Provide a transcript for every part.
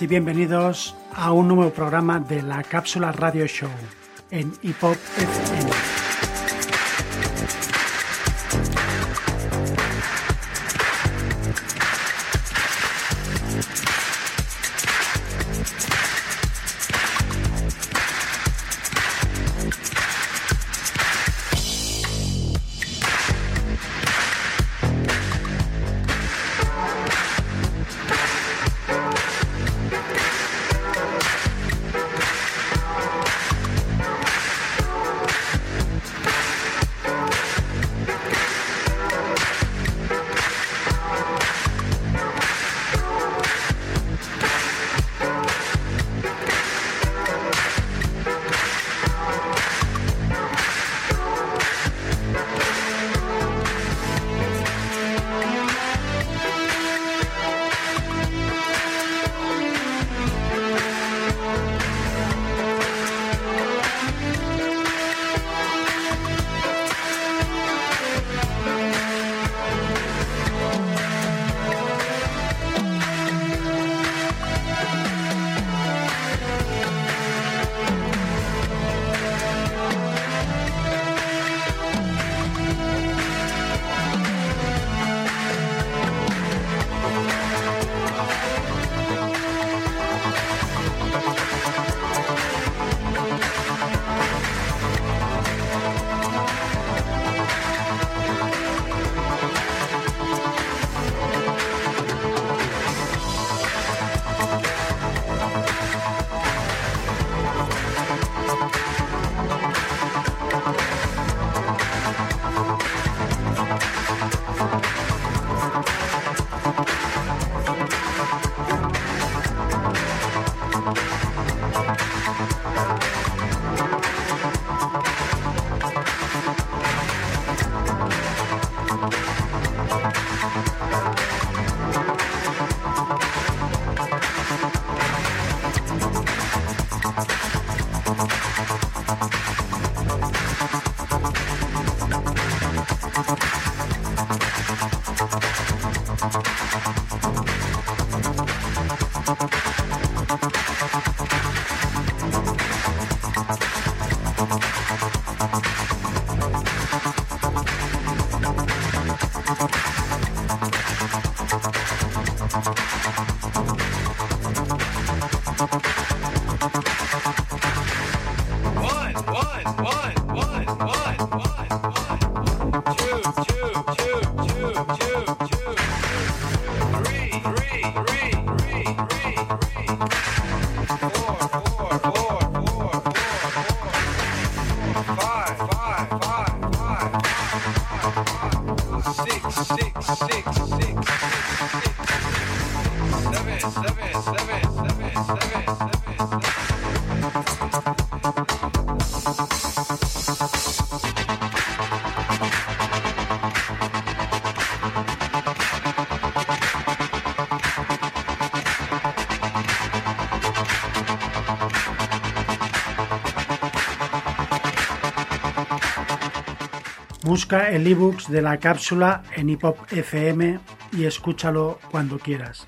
Y bienvenidos a un nuevo programa de la Cápsula Radio Show en Hip FM. Uh-huh. Busca el ebooks de la cápsula en Hip FM y escúchalo cuando quieras.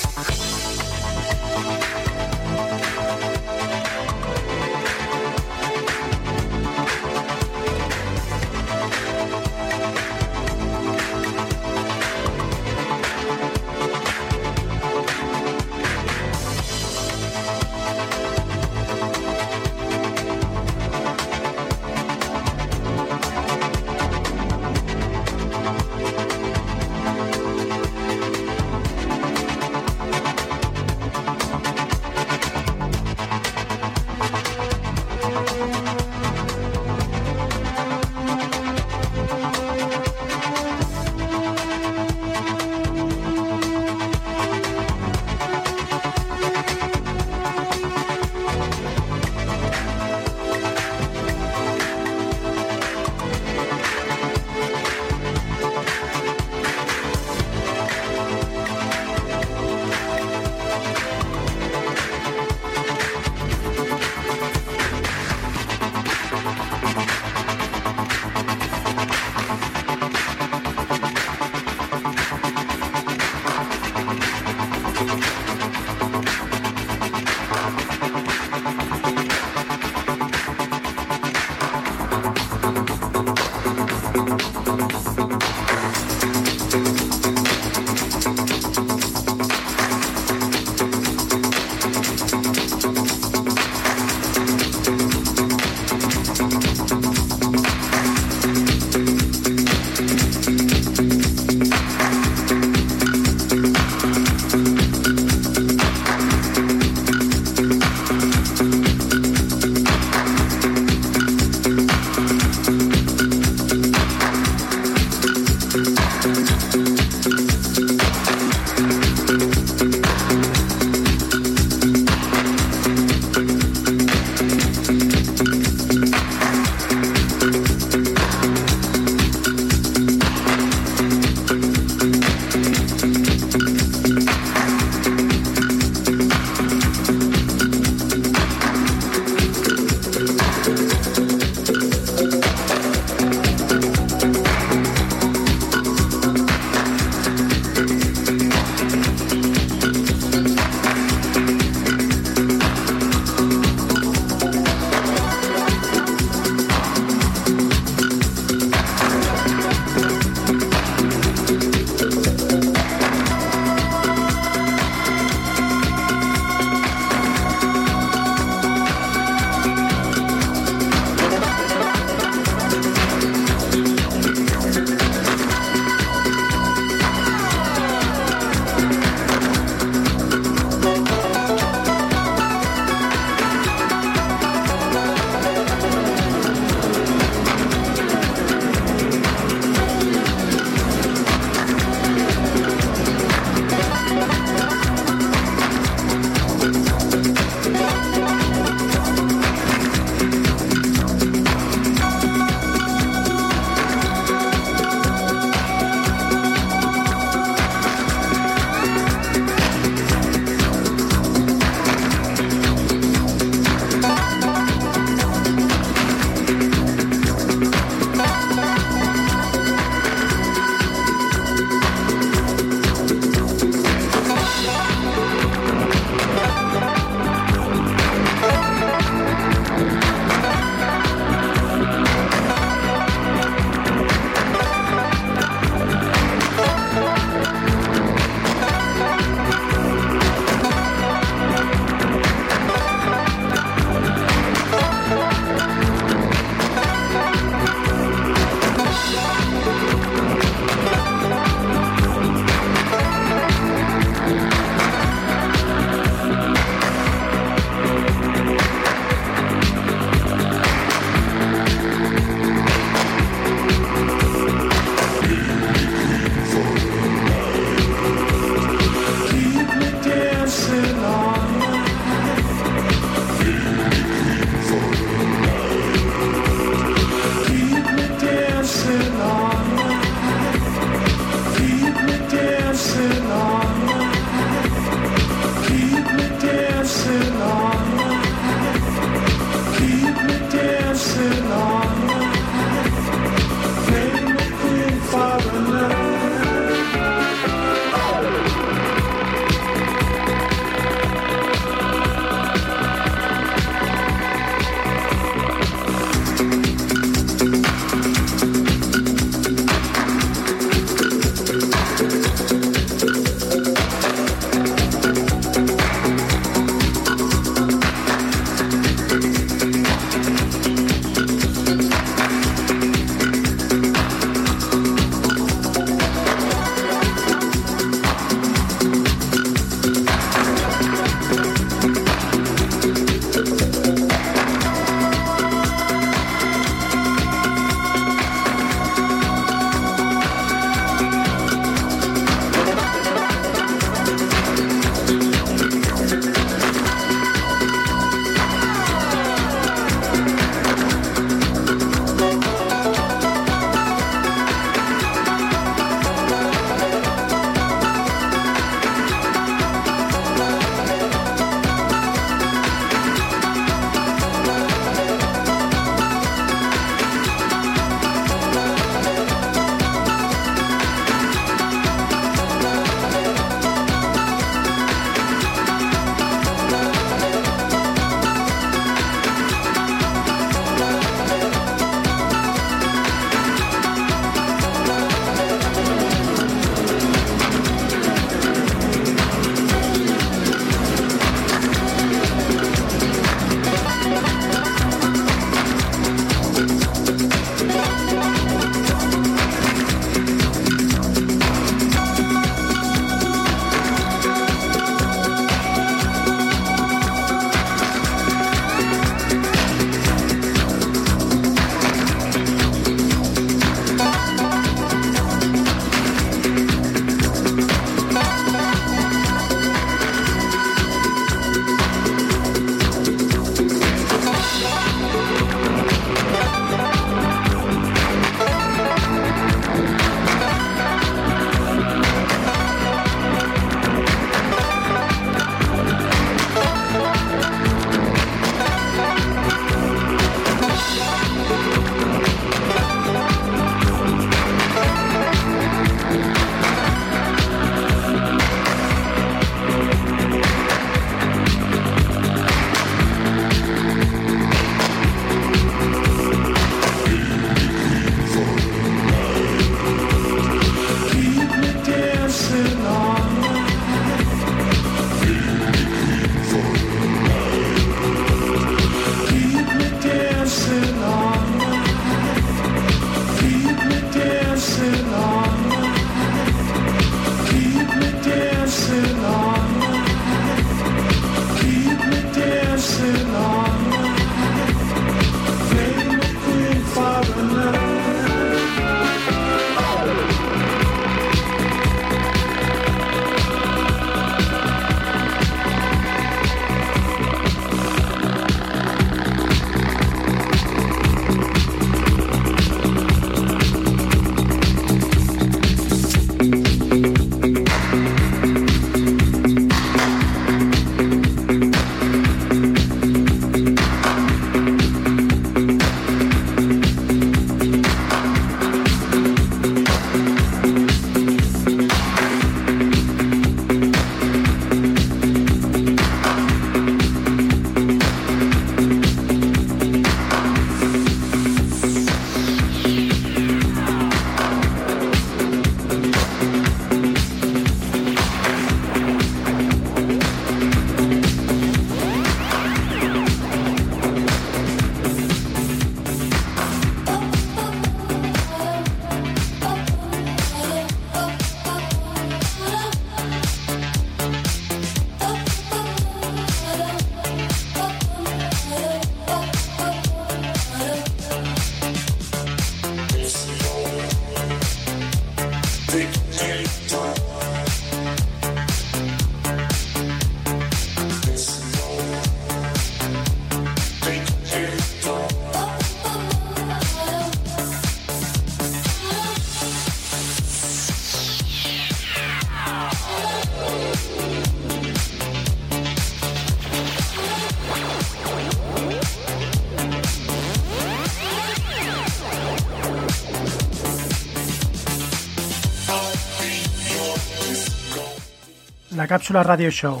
Cápsula Radio Show,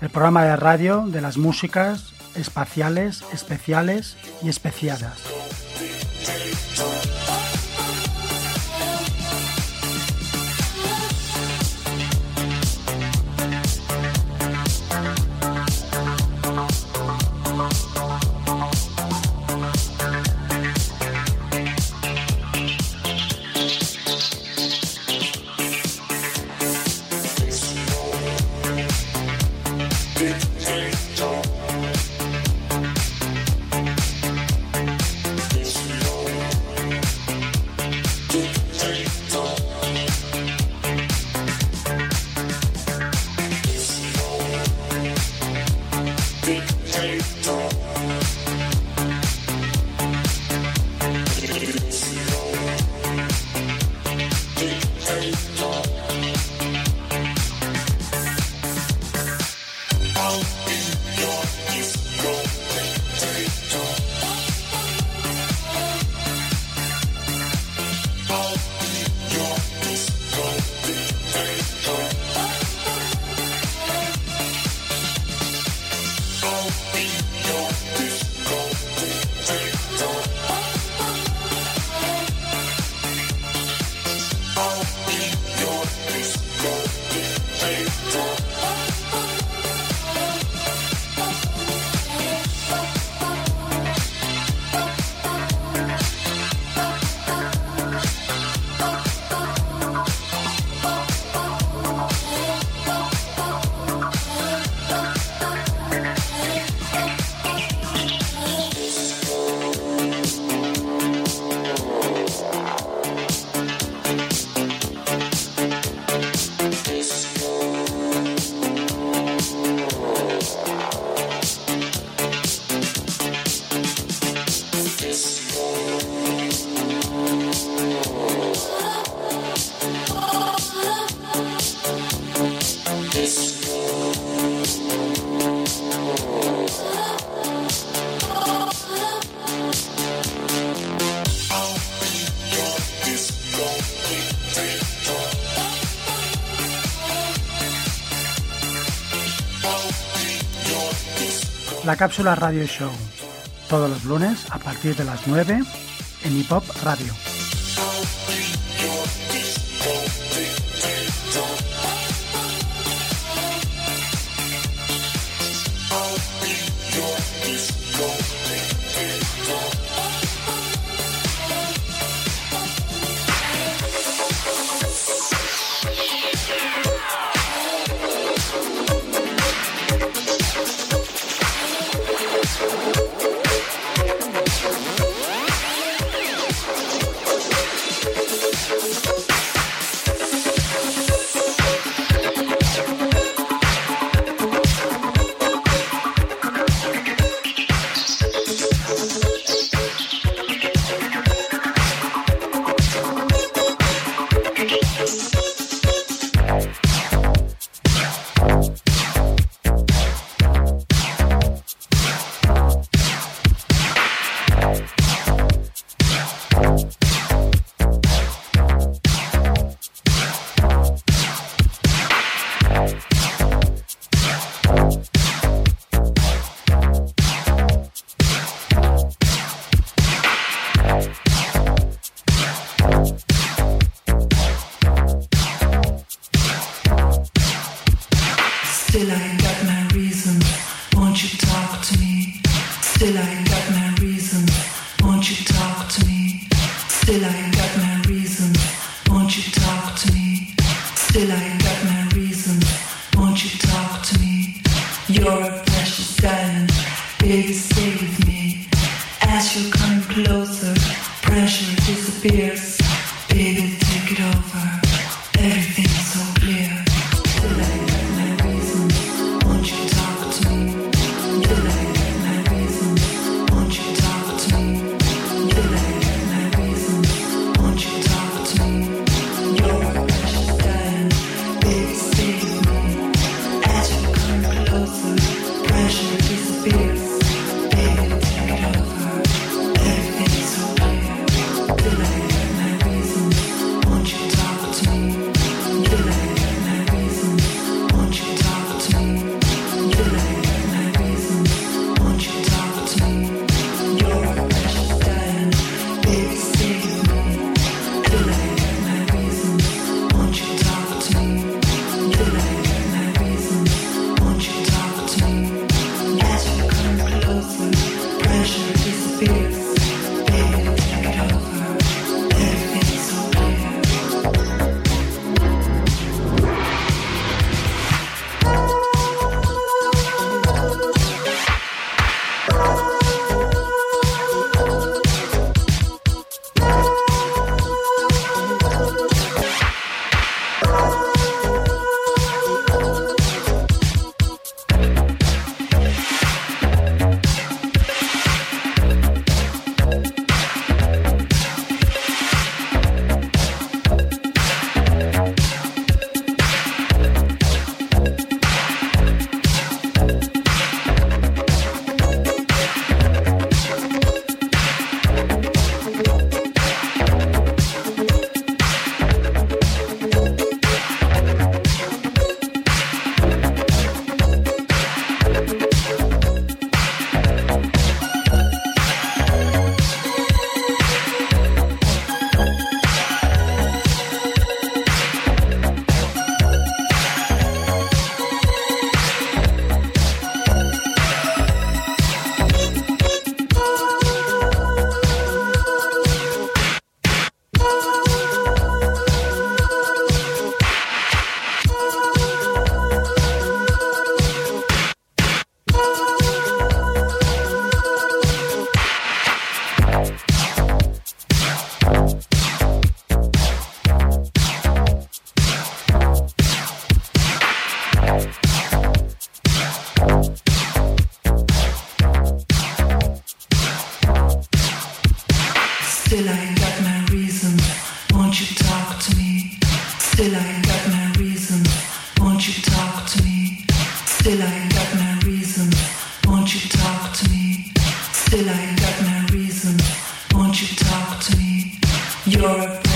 el programa de radio de las músicas espaciales, especiales y especiadas. La cápsula Radio Show, todos los lunes a partir de las 9 en Hip Hop Radio. pure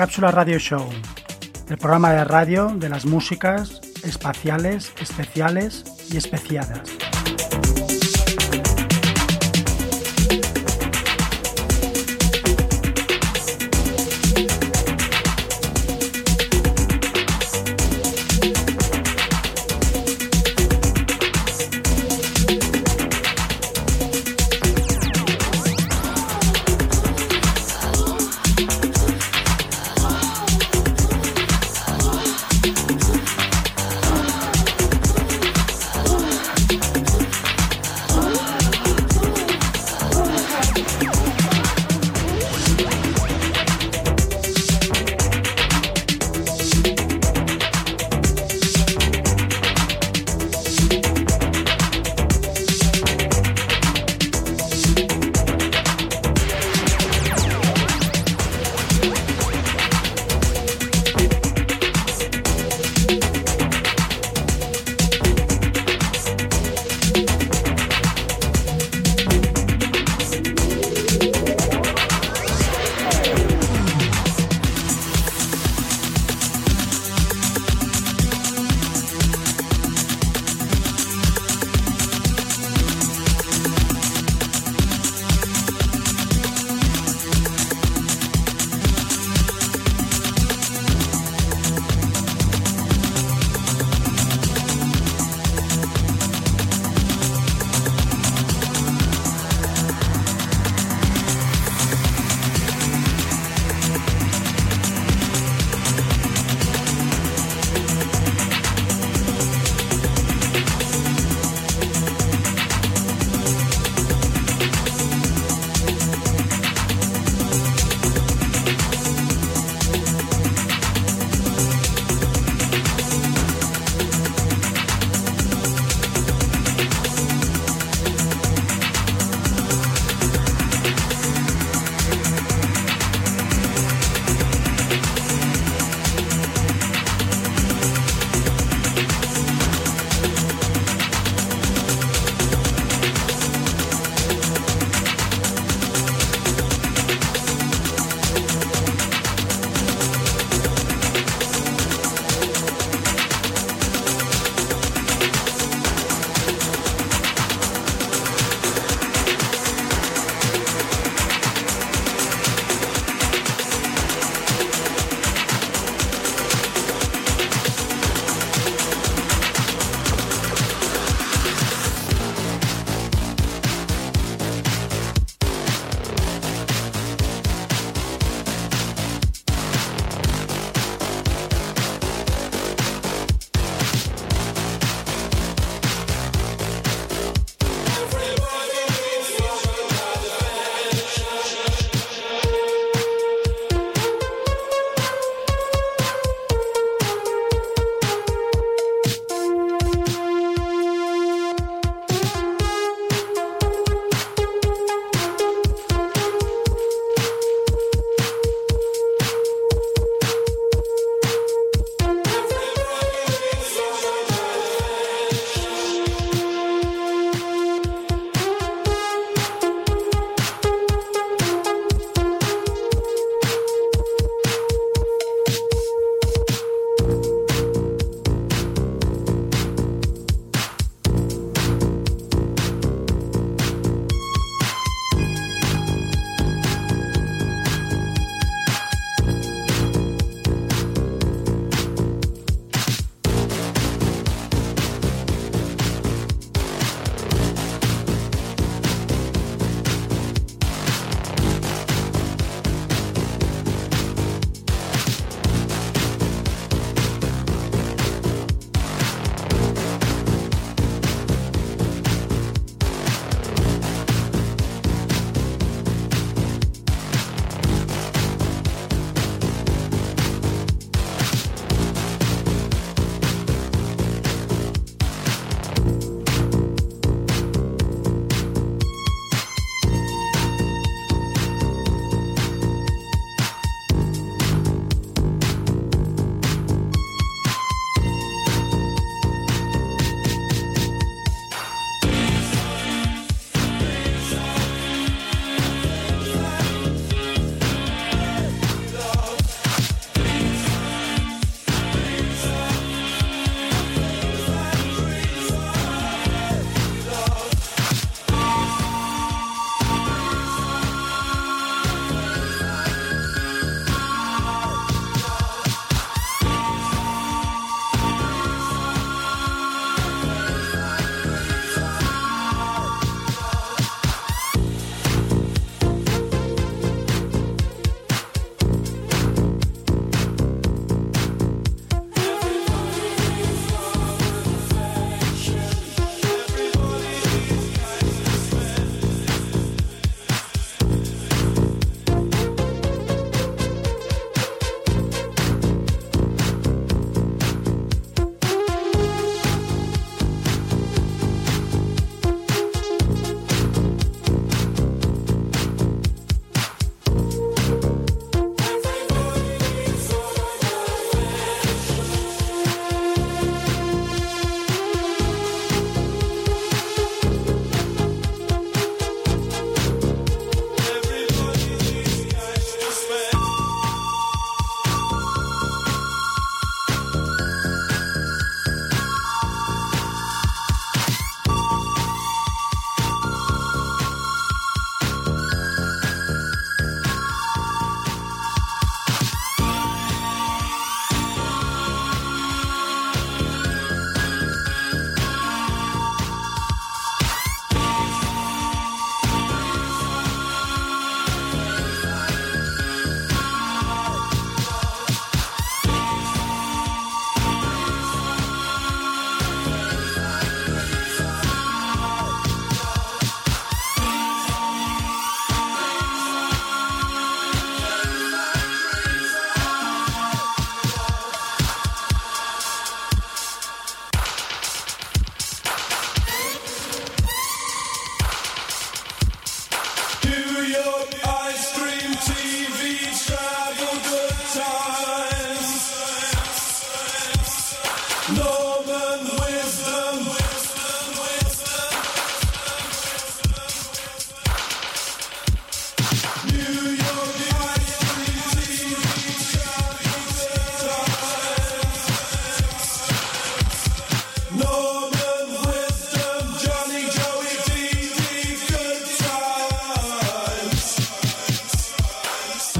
cápsula Radio Show, el programa de radio de las músicas espaciales, especiales y especiadas.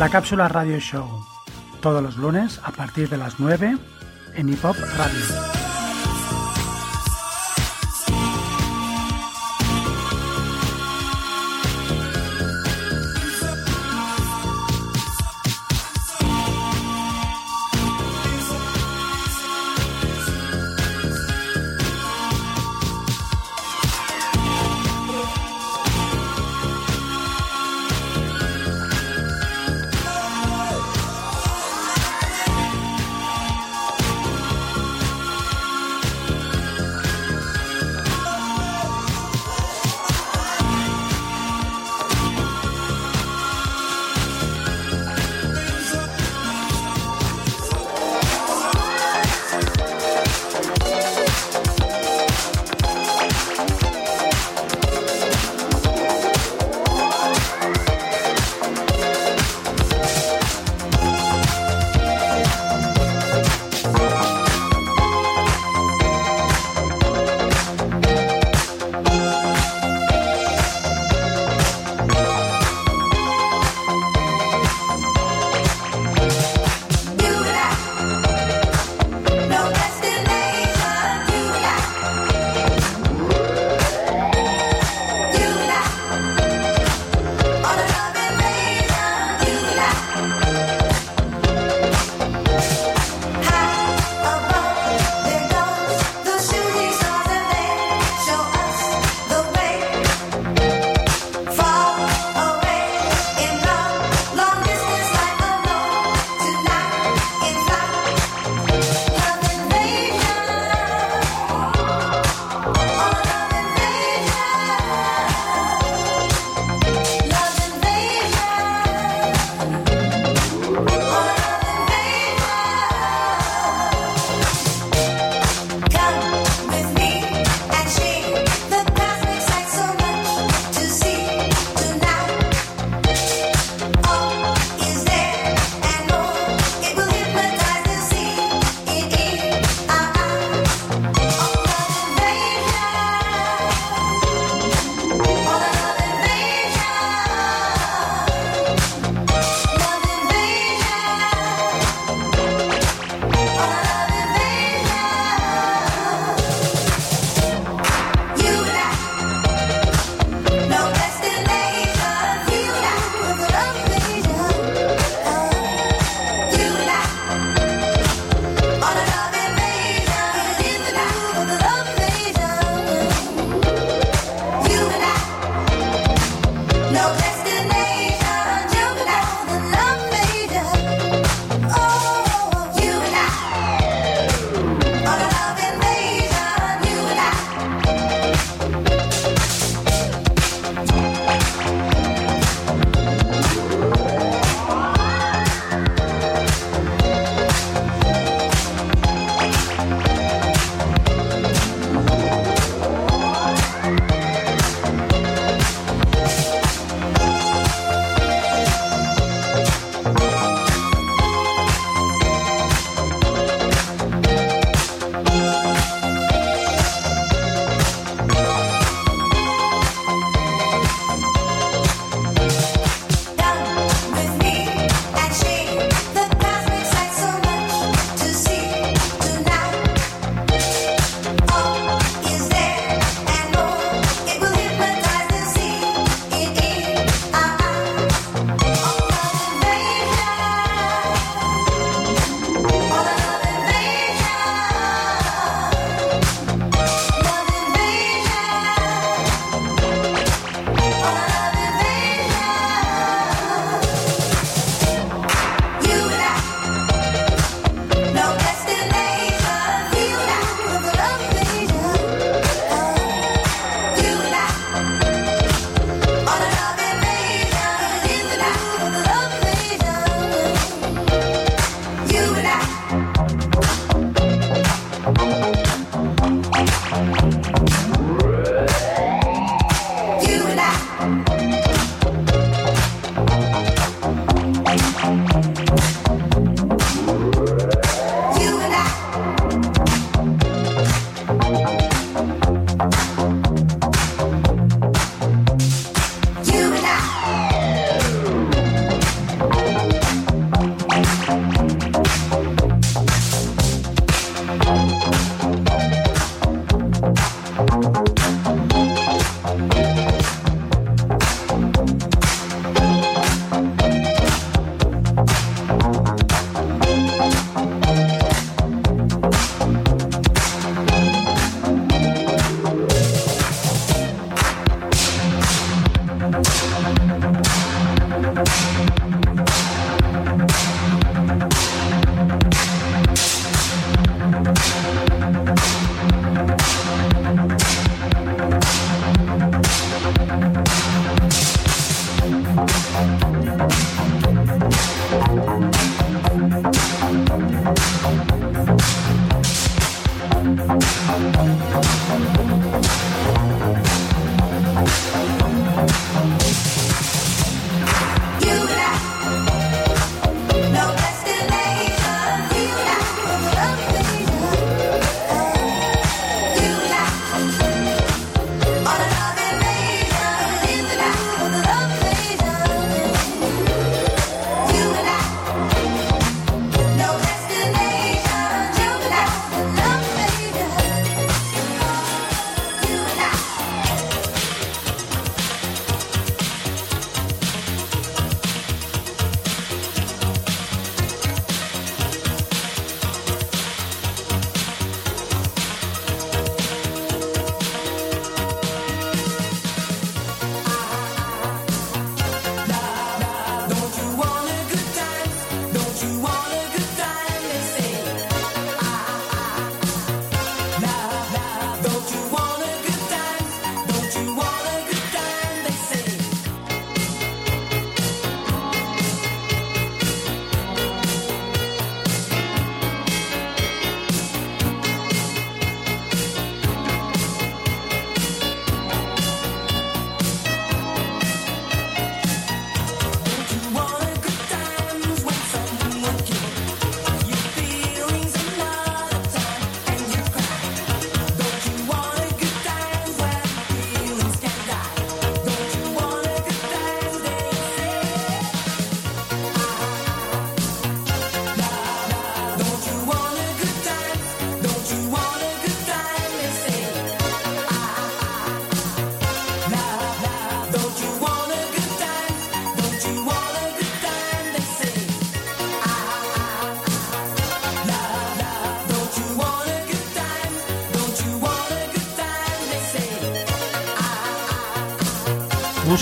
La cápsula Radio Show, todos los lunes a partir de las 9 en Hip Hop Radio.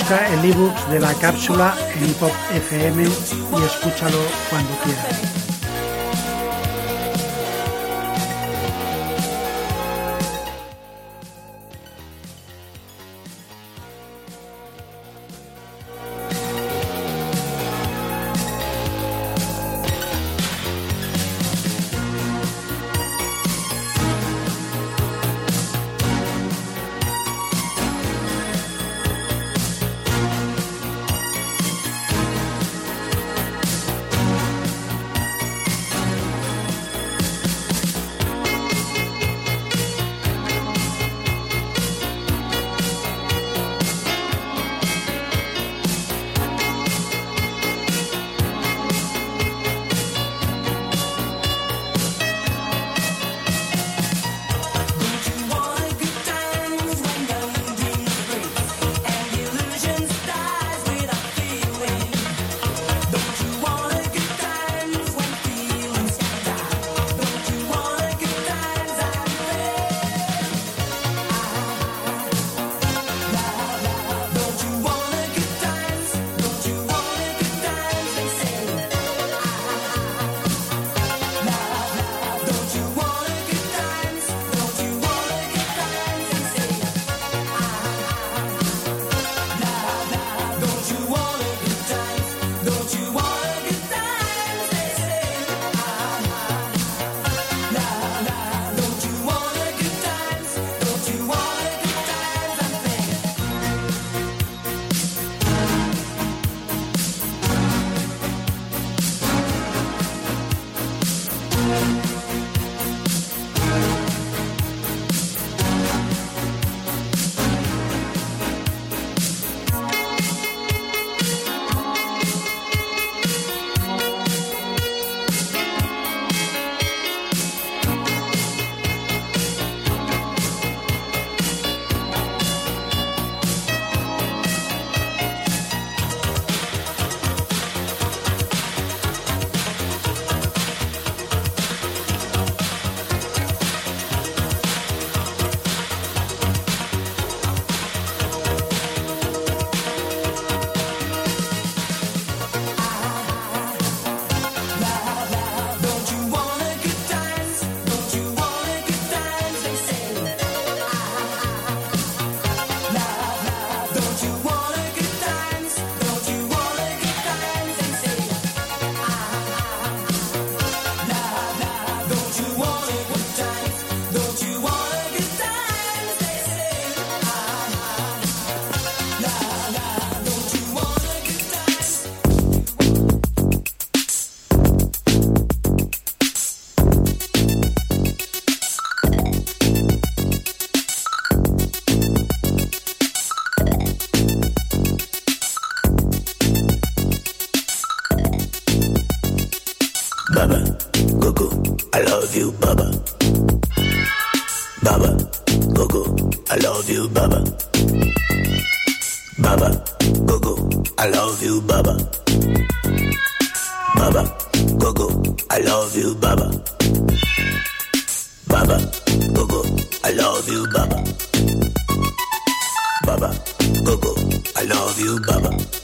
Busca el ebook de la cápsula en Pop FM y escúchalo cuando quieras. Baba. Baba, go go, I love you, Baba. Baba, go go, I love you, Baba. Baba, go go, I love you, Baba. Baba, go go, I love you, Baba.